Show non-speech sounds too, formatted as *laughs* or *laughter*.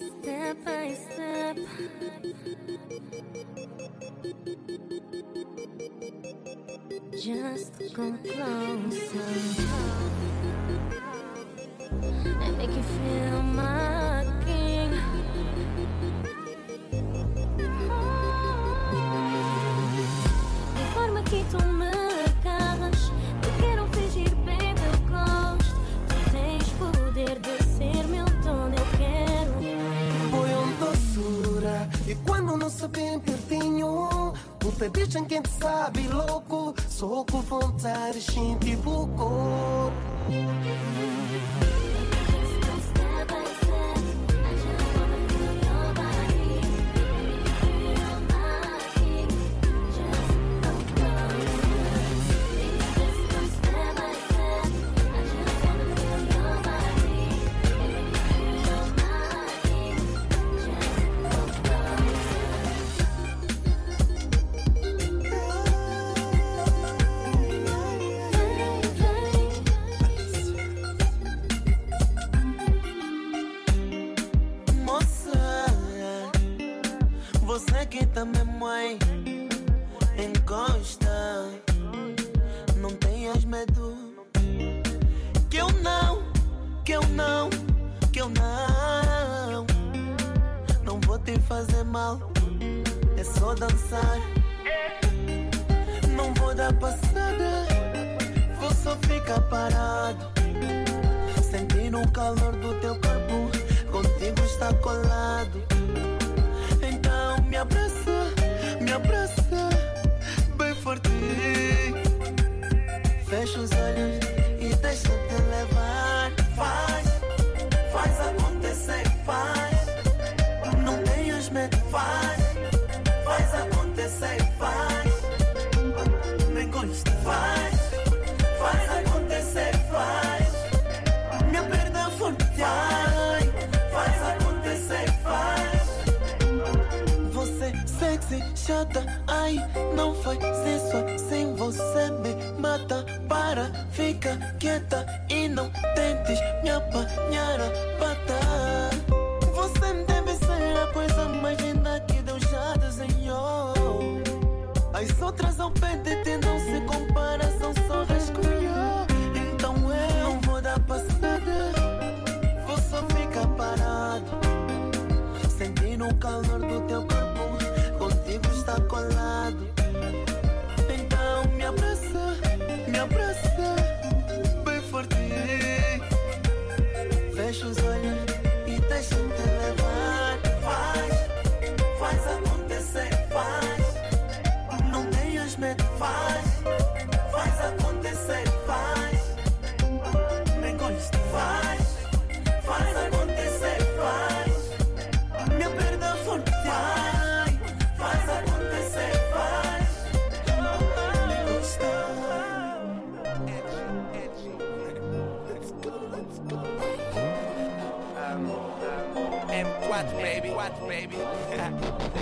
Step by step. Just come closer and make you feel não se bem pertinho. Tu te deixam quem te sabe louco. Só com vontade sentir o corpo Você que também mãe. Encosta. Não tenhas medo. Que eu não Que eu não Que eu não. Não vou te fazer mal. É só dançar. Não vou dar passada. Vou só ficar parado. Sentindo o calor do teu corpo. Contigo está colado Fecha os olhos e deixa-te levar. Faz, faz acontecer, faz. Não tenhas medo, faz Faz acontecer, faz. Me encosta, faz Faz acontecer, faz. Minha perda forte Vai, faz acontecer, faz. Você sexy, chata Ai, não faz isso assim Você me mata Para, fica quieta E não tentes me apanhar a pata Você deve ser a coisa mais linda que Deus já desenhou as outras ao pé de ti não se compara, são só rascunho. Então eu não vou dar passada, vou só ficar parado. Sentindo o calor do teu corpo, me abraça, bem forte. Fecha os olhos e deixa-te levar. Faz, faz acontecer, faz. Não tenhas medo, faz, Watch, baby. Watch, baby. *laughs*